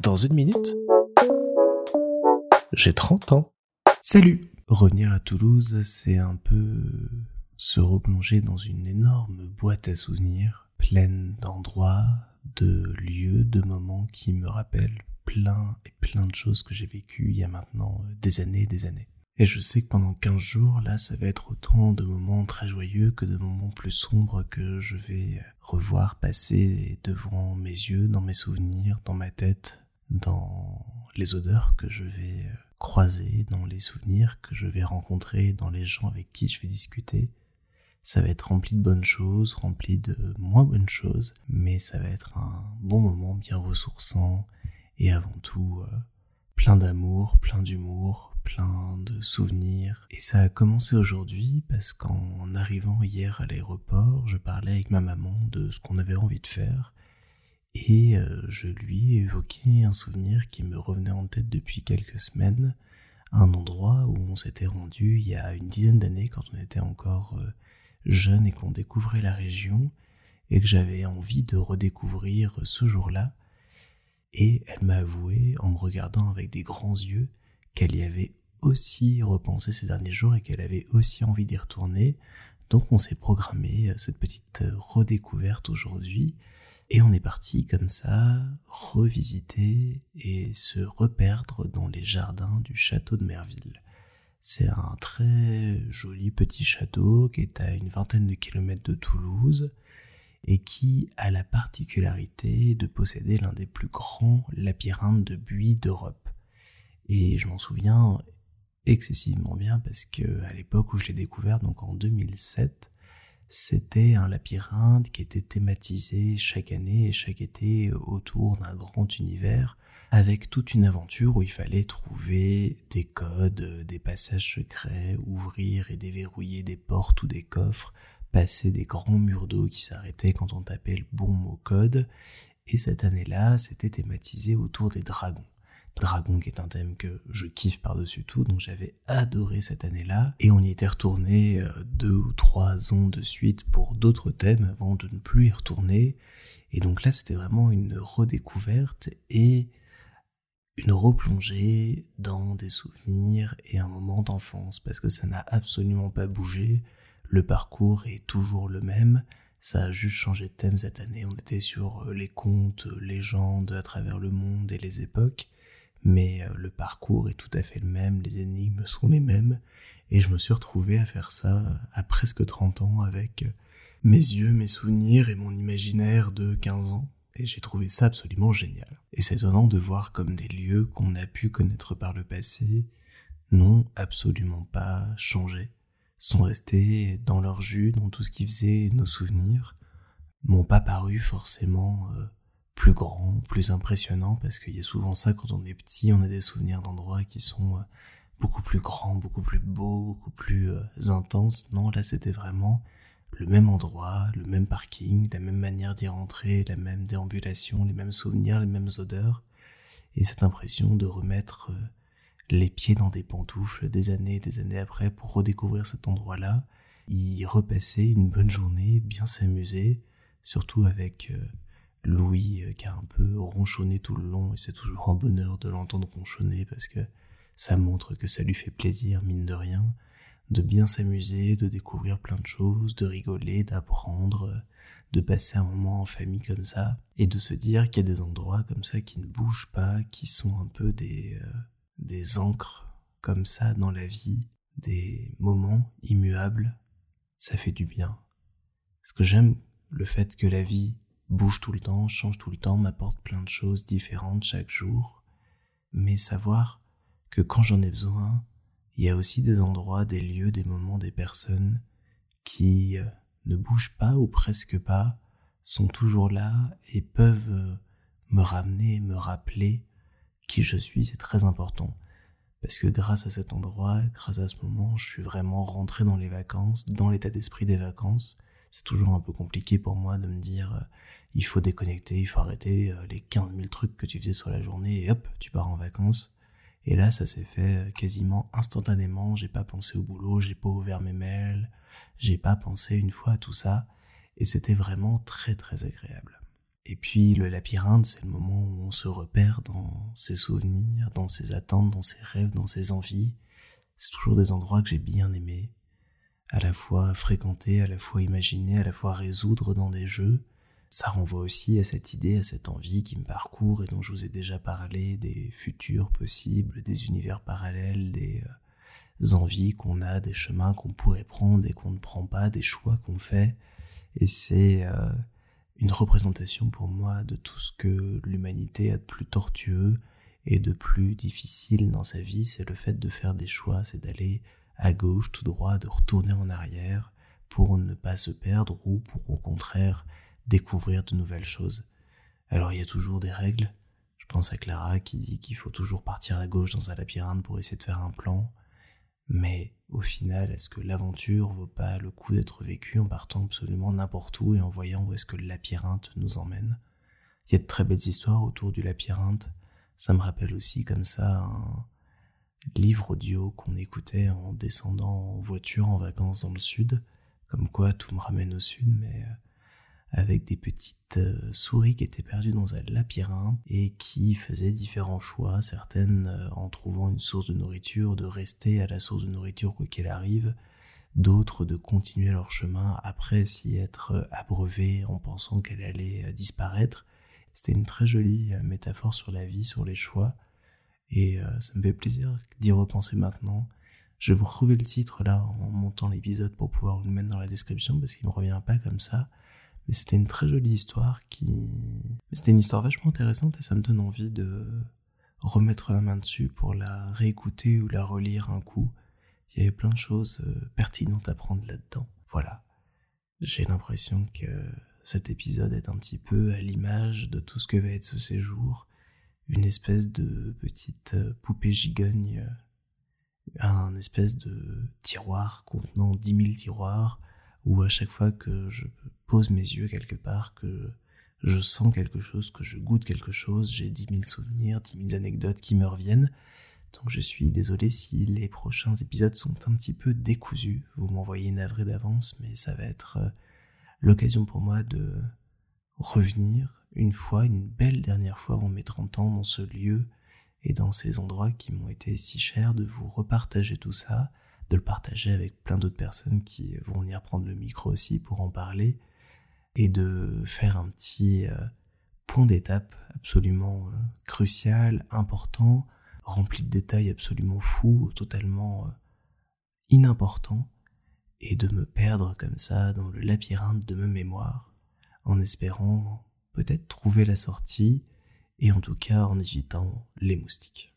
Dans une minute, j'ai 30 ans. Salut Revenir à Toulouse, c'est un peu se replonger dans une énorme boîte à souvenirs, pleine d'endroits, de lieux, de moments qui me rappellent plein et plein de choses que j'ai vécues il y a maintenant des années et des années. Et je sais que pendant 15 jours, là, ça va être autant de moments très joyeux que de moments plus sombres que je vais revoir passer devant mes yeux, dans mes souvenirs, dans ma tête, dans les odeurs que je vais croiser, dans les souvenirs que je vais rencontrer, dans les gens avec qui je vais discuter. Ça va être rempli de bonnes choses, rempli de moins bonnes choses, mais ça va être un bon moment bien ressourçant et avant tout euh, plein d'amour, plein d'humour, plein de souvenirs. Et ça a commencé aujourd'hui parce qu'en arrivant hier à l'aéroport, je parlais avec ma maman de ce qu'on avait envie de faire. Et euh, je lui ai évoqué un souvenir qui me revenait en tête depuis quelques semaines, un endroit où on s'était rendu il y a une dizaine d'années quand on était encore euh, jeune et qu'on découvrait la région, et que j'avais envie de redécouvrir ce jour-là. Et elle m'a avoué, en me regardant avec des grands yeux, qu'elle y avait aussi repensé ces derniers jours et qu'elle avait aussi envie d'y retourner. Donc on s'est programmé euh, cette petite euh, redécouverte aujourd'hui et on est parti comme ça revisiter et se reperdre dans les jardins du château de Merville. C'est un très joli petit château qui est à une vingtaine de kilomètres de Toulouse et qui a la particularité de posséder l'un des plus grands labyrinthes de buis d'Europe. Et je m'en souviens excessivement bien parce que à l'époque où je l'ai découvert, donc en 2007, c'était un labyrinthe qui était thématisé chaque année et chaque été autour d'un grand univers avec toute une aventure où il fallait trouver des codes, des passages secrets, ouvrir et déverrouiller des portes ou des coffres, passer des grands murs d'eau qui s'arrêtaient quand on tapait le bon mot code. Et cette année-là, c'était thématisé autour des dragons. Dragon qui est un thème que je kiffe par-dessus tout, donc j'avais adoré cette année-là, et on y était retourné euh, deux ou trois ans de suite pour d'autres thèmes avant de ne plus y retourner, et donc là c'était vraiment une redécouverte et une replongée dans des souvenirs et un moment d'enfance, parce que ça n'a absolument pas bougé, le parcours est toujours le même, ça a juste changé de thème cette année, on était sur euh, les contes, légendes à travers le monde et les époques, mais euh, le parcours est tout à fait le même, les énigmes sont les mêmes, et je me suis retrouvé à faire ça euh, à presque 30 ans avec euh, mes yeux, mes souvenirs et mon imaginaire de 15 ans, et j'ai trouvé ça absolument génial. Et c'est étonnant de voir comme des lieux qu'on a pu connaître par le passé n'ont absolument pas changé, sont restés dans leur jus, dans tout ce qui faisait nos souvenirs, m'ont pas paru forcément plus grand, plus impressionnant, parce qu'il y a souvent ça quand on est petit, on a des souvenirs d'endroits qui sont euh, beaucoup plus grands, beaucoup plus beaux, beaucoup plus euh, intenses. Non, là c'était vraiment le même endroit, le même parking, la même manière d'y rentrer, la même déambulation, les mêmes souvenirs, les mêmes odeurs, et cette impression de remettre euh, les pieds dans des pantoufles des années et des années après pour redécouvrir cet endroit-là, y repasser une bonne journée, bien s'amuser, surtout avec Louis euh, qui a un peu ronchonné tout le long et c'est toujours un bonheur de l'entendre ronchonner parce que ça montre que ça lui fait plaisir, mine de rien, de bien s'amuser, de découvrir plein de choses, de rigoler, d'apprendre, de passer un moment en famille comme ça et de se dire qu'il y a des endroits comme ça qui ne bougent pas, qui sont un peu des, euh, des encres comme ça dans la vie, des moments immuables, ça fait du bien. Ce que j'aime, le fait que la vie bouge tout le temps, change tout le temps, m'apporte plein de choses différentes chaque jour, mais savoir que quand j'en ai besoin, il y a aussi des endroits, des lieux, des moments, des personnes qui euh, ne bougent pas ou presque pas, sont toujours là et peuvent euh, me ramener, me rappeler qui je suis, c'est très important. Parce que grâce à cet endroit, grâce à ce moment, je suis vraiment rentré dans les vacances, dans l'état d'esprit des vacances. C'est toujours un peu compliqué pour moi de me dire euh, il faut déconnecter, il faut arrêter euh, les 15 000 trucs que tu faisais sur la journée et hop, tu pars en vacances. Et là, ça s'est fait euh, quasiment instantanément. J'ai pas pensé au boulot, j'ai pas ouvert mes mails, j'ai pas pensé une fois à tout ça. Et c'était vraiment très très agréable. Et puis le labyrinthe, c'est le moment où on se repère dans ses souvenirs, dans ses attentes, dans ses rêves, dans ses envies. C'est toujours des endroits que j'ai bien aimés, à la fois fréquenter, à la fois imaginer, à la fois résoudre dans des jeux. Ça renvoie aussi à cette idée, à cette envie qui me parcourt et dont je vous ai déjà parlé, des futurs possibles, des univers parallèles, des euh, envies qu'on a, des chemins qu'on pourrait prendre et qu'on ne prend pas, des choix qu'on fait. Et c'est euh, une représentation pour moi de tout ce que l'humanité a de plus tortueux et de plus difficile dans sa vie, c'est le fait de faire des choix, c'est d'aller à gauche, tout droit, de retourner en arrière pour ne pas se perdre ou pour au contraire découvrir de nouvelles choses. Alors il y a toujours des règles. Je pense à Clara qui dit qu'il faut toujours partir à gauche dans un labyrinthe pour essayer de faire un plan. Mais au final, est-ce que l'aventure vaut pas le coup d'être vécue en partant absolument n'importe où et en voyant où est-ce que le labyrinthe nous emmène? Il y a de très belles histoires autour du labyrinthe. Ça me rappelle aussi comme ça un livre audio qu'on écoutait en descendant en voiture en vacances dans le sud. Comme quoi tout me ramène au sud, mais euh, avec des petites euh, souris qui étaient perdues dans un labyrinthe et qui faisaient différents choix, certaines euh, en trouvant une source de nourriture, de rester à la source de nourriture quoi qu'il arrive, d'autres de continuer leur chemin après s'y être euh, abreuvées en pensant qu'elle allait disparaître. C'était une très jolie métaphore sur la vie, sur les choix, et ça me fait plaisir d'y repenser maintenant. Je vais vous retrouver le titre là en montant l'épisode pour pouvoir le mettre dans la description parce qu'il me revient pas comme ça. Mais c'était une très jolie histoire qui... C'était une histoire vachement intéressante et ça me donne envie de remettre la main dessus pour la réécouter ou la relire un coup. Il y avait plein de choses euh, pertinentes à prendre là-dedans. Voilà. J'ai l'impression que cet épisode est un petit peu à l'image de tout ce que va être ce séjour. Une espèce de petite euh, poupée gigogne, euh, un espèce de tiroir contenant dix mille tiroirs, où à chaque fois que je pose mes yeux quelque part, que je sens quelque chose, que je goûte quelque chose, j'ai dix mille souvenirs, dix mille anecdotes qui me reviennent. Donc je suis désolé si les prochains épisodes sont un petit peu décousus. Vous m'envoyez une avrée d'avance, mais ça va être euh, l'occasion pour moi de revenir une fois, une belle dernière fois avant mes 30 ans dans ce lieu et dans ces endroits qui m'ont été si chers, de vous repartager tout ça, de le partager avec plein d'autres personnes qui vont venir prendre le micro aussi pour en parler et de faire un petit euh, point d'étape absolument euh, crucial, important, rempli de détails absolument fous, totalement euh, inimportants, et de me perdre comme ça dans le labyrinthe de ma mémoire, en espérant peut-être trouver la sortie, et en tout cas en évitant les moustiques.